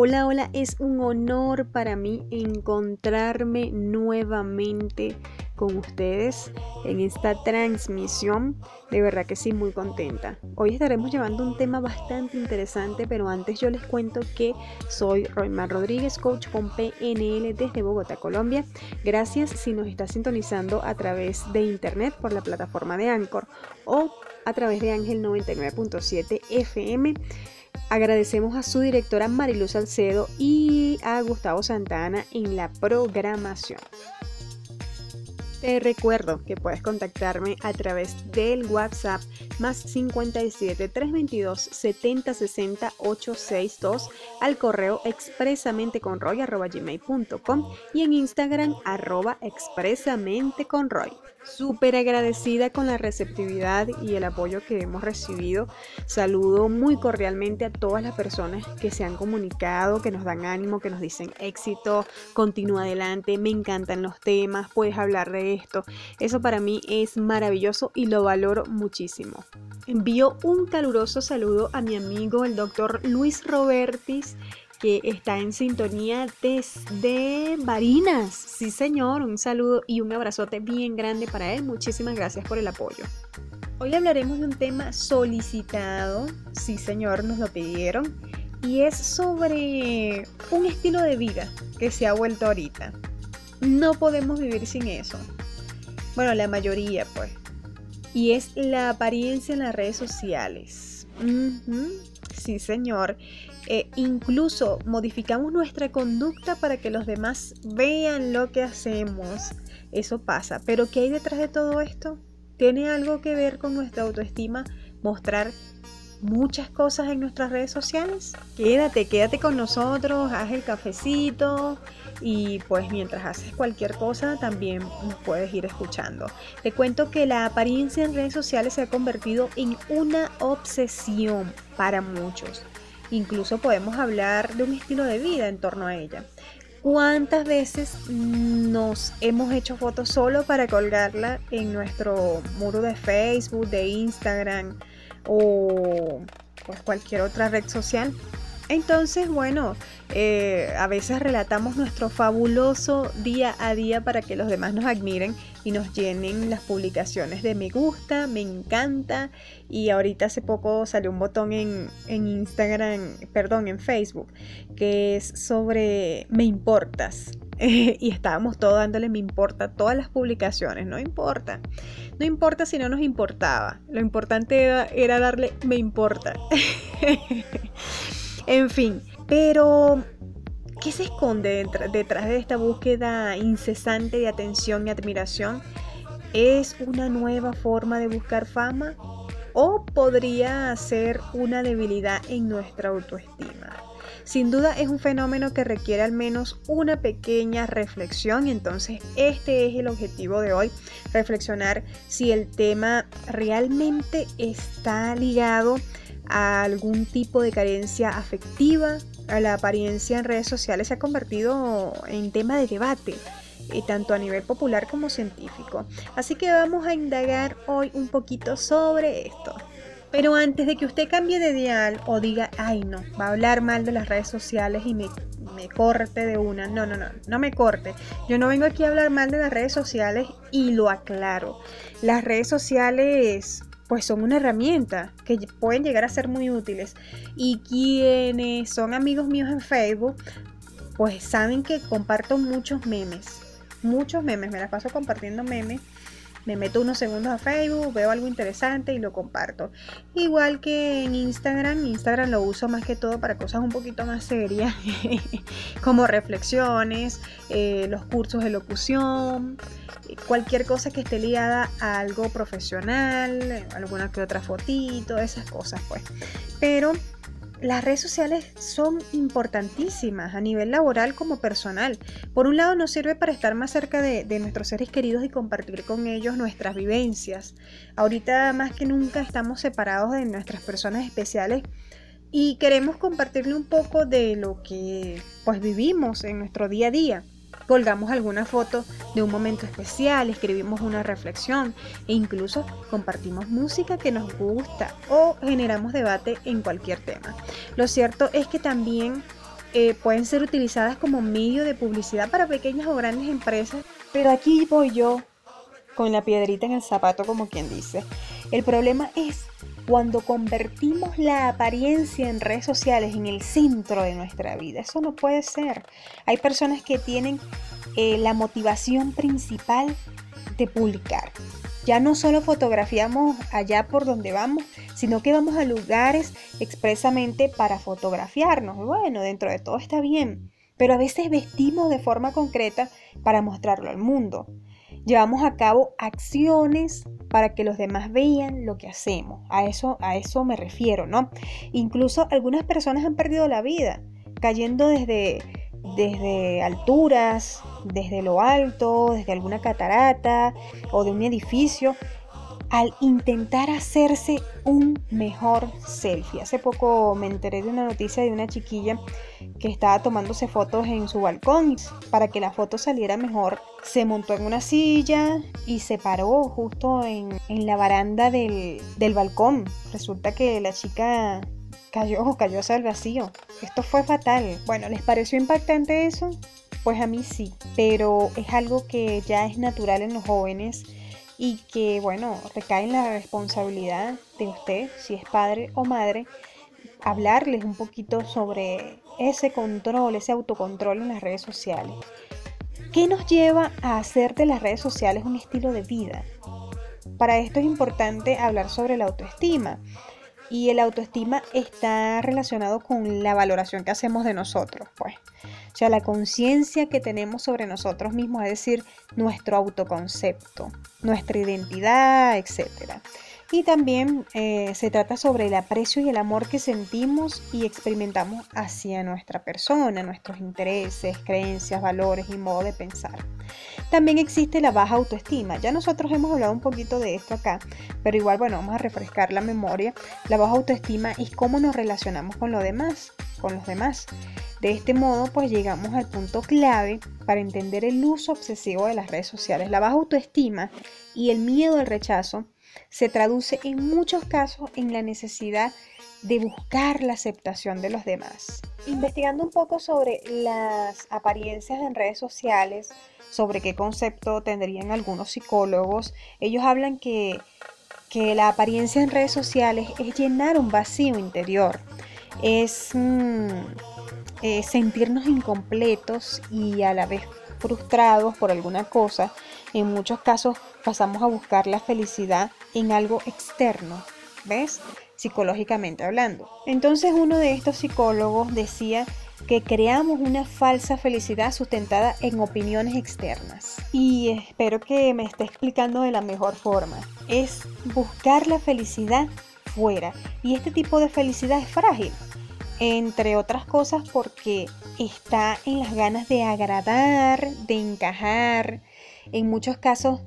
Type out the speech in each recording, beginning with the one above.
Hola, hola, es un honor para mí encontrarme nuevamente con ustedes en esta transmisión. De verdad que sí, muy contenta. Hoy estaremos llevando un tema bastante interesante, pero antes yo les cuento que soy Roymar Rodríguez, coach con PNL desde Bogotá, Colombia. Gracias si nos está sintonizando a través de internet por la plataforma de Anchor o a través de Ángel 99.7 FM. Agradecemos a su directora Mariluz Salcedo y a Gustavo Santana en la programación. Te recuerdo que puedes contactarme a través del WhatsApp más 57 322 70 60 862 al correo expresamente con gmail.com y en Instagram arroba expresamente con Roy. Súper agradecida con la receptividad y el apoyo que hemos recibido. Saludo muy cordialmente a todas las personas que se han comunicado, que nos dan ánimo, que nos dicen éxito, continúa adelante, me encantan los temas, puedes hablar de esto. Eso para mí es maravilloso y lo valoro muchísimo. Envío un caluroso saludo a mi amigo el doctor Luis Robertis que está en sintonía desde Barinas. Sí, señor, un saludo y un abrazote bien grande para él. Muchísimas gracias por el apoyo. Hoy hablaremos de un tema solicitado, sí, señor, nos lo pidieron, y es sobre un estilo de vida que se ha vuelto ahorita. No podemos vivir sin eso. Bueno, la mayoría, pues. Y es la apariencia en las redes sociales. Sí, señor. Eh, incluso modificamos nuestra conducta para que los demás vean lo que hacemos. Eso pasa. Pero ¿qué hay detrás de todo esto? ¿Tiene algo que ver con nuestra autoestima? Mostrar muchas cosas en nuestras redes sociales. Quédate, quédate con nosotros, haz el cafecito y pues mientras haces cualquier cosa también puedes ir escuchando. Te cuento que la apariencia en redes sociales se ha convertido en una obsesión para muchos. Incluso podemos hablar de un estilo de vida en torno a ella. ¿Cuántas veces nos hemos hecho fotos solo para colgarla en nuestro muro de Facebook, de Instagram o pues, cualquier otra red social? Entonces, bueno, eh, a veces relatamos nuestro fabuloso día a día para que los demás nos admiren y nos llenen las publicaciones de me gusta, me encanta. Y ahorita hace poco salió un botón en, en Instagram, perdón, en Facebook, que es sobre me importas. y estábamos todos dándole me importa todas las publicaciones, no importa. No importa si no nos importaba. Lo importante era darle me importa. En fin, pero ¿qué se esconde detrás de esta búsqueda incesante de atención y admiración? ¿Es una nueva forma de buscar fama? ¿O podría ser una debilidad en nuestra autoestima? Sin duda es un fenómeno que requiere al menos una pequeña reflexión y entonces este es el objetivo de hoy, reflexionar si el tema realmente está ligado a algún tipo de carencia afectiva. La apariencia en redes sociales se ha convertido en tema de debate, eh, tanto a nivel popular como científico. Así que vamos a indagar hoy un poquito sobre esto. Pero antes de que usted cambie de dial o diga, ay no, va a hablar mal de las redes sociales y me, me corte de una. No, no, no, no me corte. Yo no vengo aquí a hablar mal de las redes sociales y lo aclaro. Las redes sociales pues son una herramienta que pueden llegar a ser muy útiles. Y quienes son amigos míos en Facebook, pues saben que comparto muchos memes. Muchos memes, me las paso compartiendo memes. Me meto unos segundos a Facebook, veo algo interesante y lo comparto. Igual que en Instagram, Instagram lo uso más que todo para cosas un poquito más serias, como reflexiones, eh, los cursos de locución, cualquier cosa que esté ligada a algo profesional, alguna que otra fotito, esas cosas pues. Pero las redes sociales son importantísimas a nivel laboral como personal. Por un lado nos sirve para estar más cerca de, nuestros seres queridos y compartir con ellos nuestras vivencias. Ahorita más que nunca estamos separados de nuestras personas especiales y queremos compartirle un poco de lo que pues vivimos en nuestro día a día colgamos alguna foto de un momento especial, escribimos una reflexión e incluso compartimos música que nos gusta o generamos debate en cualquier tema. Lo cierto es que también eh, pueden ser utilizadas como medio de publicidad para pequeñas o grandes empresas. Pero aquí voy yo con la piedrita en el zapato, como quien dice. El problema es cuando convertimos la apariencia en redes sociales en el centro de nuestra vida. Eso no puede ser. Hay personas que tienen eh, la motivación principal de publicar. Ya no solo fotografiamos allá por donde vamos, sino que vamos a lugares expresamente para fotografiarnos. Bueno, dentro de todo está bien, pero a veces vestimos de forma concreta para mostrarlo al mundo. Llevamos a cabo acciones para que los demás vean lo que hacemos. A eso, a eso me refiero, ¿no? Incluso algunas personas han perdido la vida cayendo desde desde alturas, desde lo alto, desde alguna catarata o de un edificio, al intentar hacerse un mejor selfie. Hace poco me enteré de una noticia de una chiquilla que estaba tomándose fotos en su balcón. Para que la foto saliera mejor, se montó en una silla y se paró justo en, la baranda del, del balcón. Resulta que la chica cayó, cayó hacia el vacío. Esto fue fatal. Bueno, ¿les pareció impactante eso? Pues a mí sí, pero es algo que ya es natural en los jóvenes y que, bueno, recae en la responsabilidad de usted, si es padre o madre, hablarles un poquito sobre ese control, ese autocontrol en las redes sociales. ¿Qué nos lleva a hacer de las redes sociales un estilo de vida? Para esto es importante hablar sobre la autoestima. Y el autoestima está relacionado con la valoración que hacemos de nosotros, pues. O sea, la conciencia que tenemos sobre nosotros mismos, es decir, nuestro autoconcepto, nuestra identidad, etcétera. Y también eh, se trata sobre el aprecio y el amor que sentimos y experimentamos hacia nuestra persona, nuestros intereses, creencias, valores y modo de pensar. También existe la baja autoestima. Ya nosotros hemos hablado un poquito de esto acá, pero igual, bueno, vamos a refrescar la memoria. La baja autoestima es cómo nos relacionamos con lo demás, con los demás. De este modo, pues llegamos al punto clave para entender el uso obsesivo de las redes sociales. La baja autoestima y el miedo al rechazo se traduce en muchos casos en la necesidad de buscar la aceptación de los demás. Investigando un poco sobre las apariencias en redes sociales, sobre qué concepto tendrían algunos psicólogos, ellos hablan que, la apariencia en redes sociales es llenar un vacío interior, es mm, eh, sentirnos incompletos y a la vez frustrados por alguna cosa, en muchos casos pasamos a buscar la felicidad en algo externo, ¿ves? Psicológicamente hablando. Entonces uno de estos psicólogos decía que creamos una falsa felicidad sustentada en opiniones externas. Y espero que me esté explicando de la mejor forma. Es buscar la felicidad fuera. Y este tipo de felicidad es frágil entre otras cosas porque está en las ganas de agradar, de encajar. En muchos casos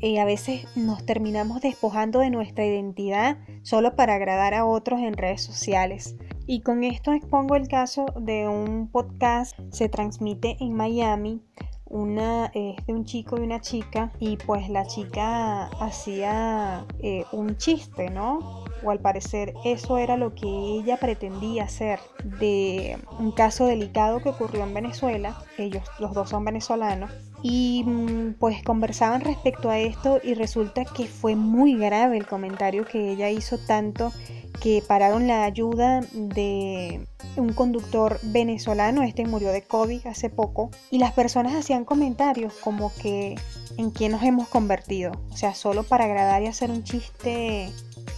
eh, a veces nos terminamos despojando de nuestra identidad solo para agradar a otros en redes sociales. Y con esto expongo el caso de un podcast, se transmite en Miami, una es de un chico y una chica y pues la chica hacía eh, un chiste, ¿no? o al parecer eso era lo que ella pretendía hacer de un caso delicado que ocurrió en Venezuela, ellos los dos son venezolanos, y mm, pues conversaban respecto a esto y resulta que fue muy grave el comentario que ella hizo tanto que pararon la ayuda de un conductor venezolano, este murió de COVID hace poco, y las personas hacían comentarios como que en quién nos hemos convertido, o sea, solo para agradar y hacer un chiste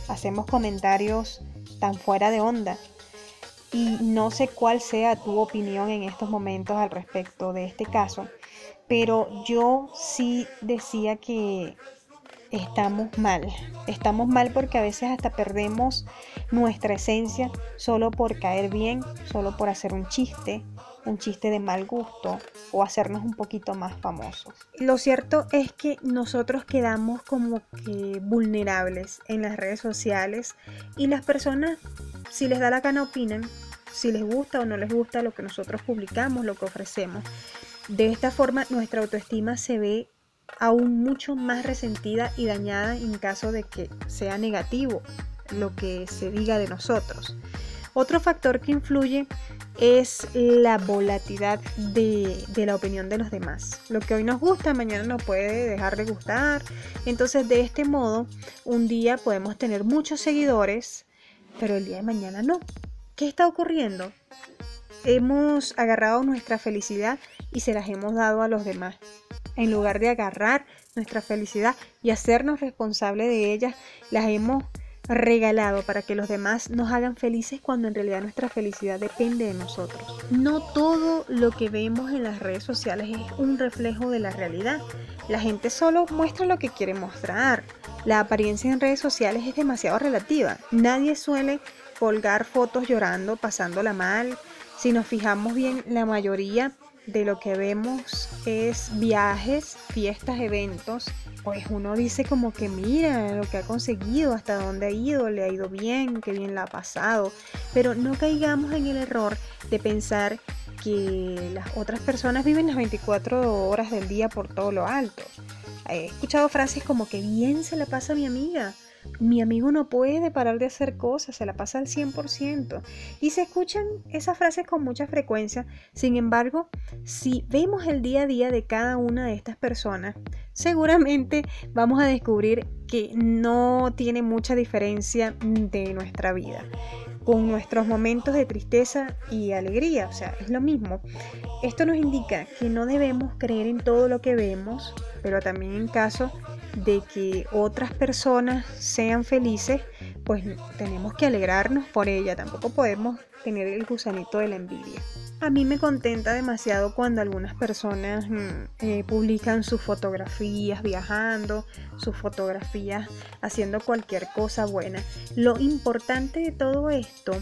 hacemos comentarios tan fuera de onda. Y no sé cuál sea tu opinión en estos momentos al respecto de este caso, pero yo sí decía que estamos mal. Estamos mal porque a veces hasta perdemos nuestra esencia solo por caer bien, solo por hacer un chiste, un chiste de mal gusto o hacernos un poquito más famosos. Lo cierto es que nosotros quedamos como que vulnerables en las redes sociales y las personas, si les da la gana, opinan, si les gusta o no les gusta lo que nosotros publicamos, lo que ofrecemos. De esta forma nuestra autoestima se ve aún mucho más resentida y dañada en caso de que sea negativo lo que se diga de nosotros. Otro factor que influye es la volatilidad de, la opinión de los demás. Lo que hoy nos gusta, mañana nos puede dejar de gustar. Entonces, de este modo, un día podemos tener muchos seguidores, pero el día de mañana no. ¿Qué está ocurriendo? Hemos agarrado nuestra felicidad y se las hemos dado a los demás. En lugar de agarrar nuestra felicidad y hacernos responsables de ella, las hemos regalado para que los demás nos hagan felices cuando en realidad nuestra felicidad depende de nosotros. No todo lo que vemos en las redes sociales es un reflejo de la realidad. La gente solo muestra lo que quiere mostrar. La apariencia en redes sociales es demasiado relativa. Nadie suele colgar fotos llorando, pasándola mal. Si nos fijamos bien, la mayoría de lo que vemos es viajes, fiestas, eventos, pues uno dice como que mira lo que ha conseguido, hasta dónde ha ido, le ha ido bien, qué bien la ha pasado, pero no caigamos en el error de pensar que las otras personas viven las 24 horas del día por todo lo alto. He escuchado frases como que bien se la pasa a mi amiga, mi amigo no puede parar de hacer cosas, se la pasa al 100%. Y se escuchan esas frases con mucha frecuencia. Sin embargo, si vemos el día a día de cada una de estas personas, seguramente vamos a descubrir que no tiene mucha diferencia de nuestra vida con nuestros momentos de tristeza y alegría, o sea, es lo mismo. Esto nos indica que no debemos creer en todo lo que vemos, pero también en caso de que otras personas sean felices, pues tenemos que alegrarnos por ella, tampoco podemos tener el gusanito de la envidia. A mí me contenta demasiado cuando algunas personas mm, eh, publican sus fotografías viajando, sus fotografías haciendo cualquier cosa buena. Lo importante de todo esto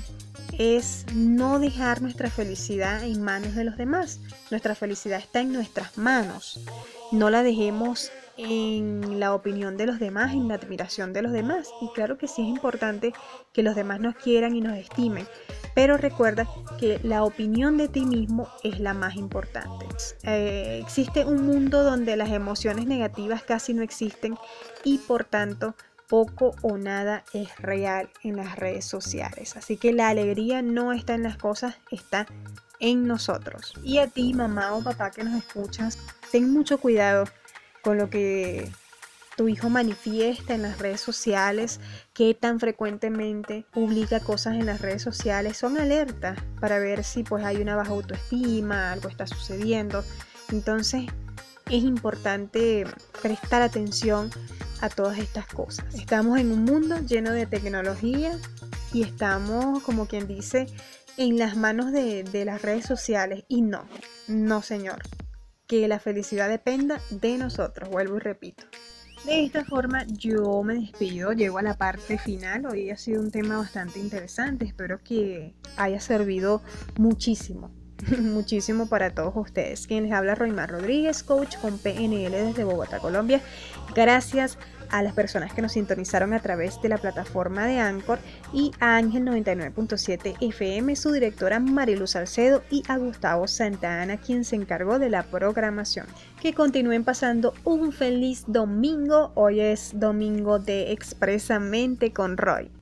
es no dejar nuestra felicidad en manos de los demás. Nuestra felicidad está en nuestras manos. No la dejemos en la opinión de los demás, en la admiración de los demás. Y claro que sí es importante que los demás nos quieran y nos estimen, pero recuerda que la opinión de ti mismo es la más importante. Eh, existe un mundo donde las emociones negativas casi no existen y por tanto poco o nada es real en las redes sociales. Así que la alegría no está en las cosas, está en nosotros. Y a ti, mamá o papá que nos escuchas, ten mucho cuidado con lo que tu hijo manifiesta en las redes sociales, qué tan frecuentemente publica cosas en las redes sociales, son alertas para ver si pues hay una baja autoestima, algo está sucediendo. Entonces es importante prestar atención a todas estas cosas. Estamos en un mundo lleno de tecnología y estamos, como quien dice, en las manos de, de las redes sociales y no, no señor que la felicidad dependa de nosotros, vuelvo y repito. De esta forma yo me despido, llego a la parte final. Hoy ha sido un tema bastante interesante, espero que haya servido muchísimo, muchísimo para todos ustedes. Quien les habla Roymar Rodríguez, coach con PNL desde Bogotá, Colombia. Gracias a las personas que nos sintonizaron a través de la plataforma de Anchor y a Ángel 99.7 FM, su directora Marilu Salcedo y a Gustavo Santana, quien se encargó de la programación. Que continúen pasando un feliz domingo. Hoy es domingo de Expresamente con Roy.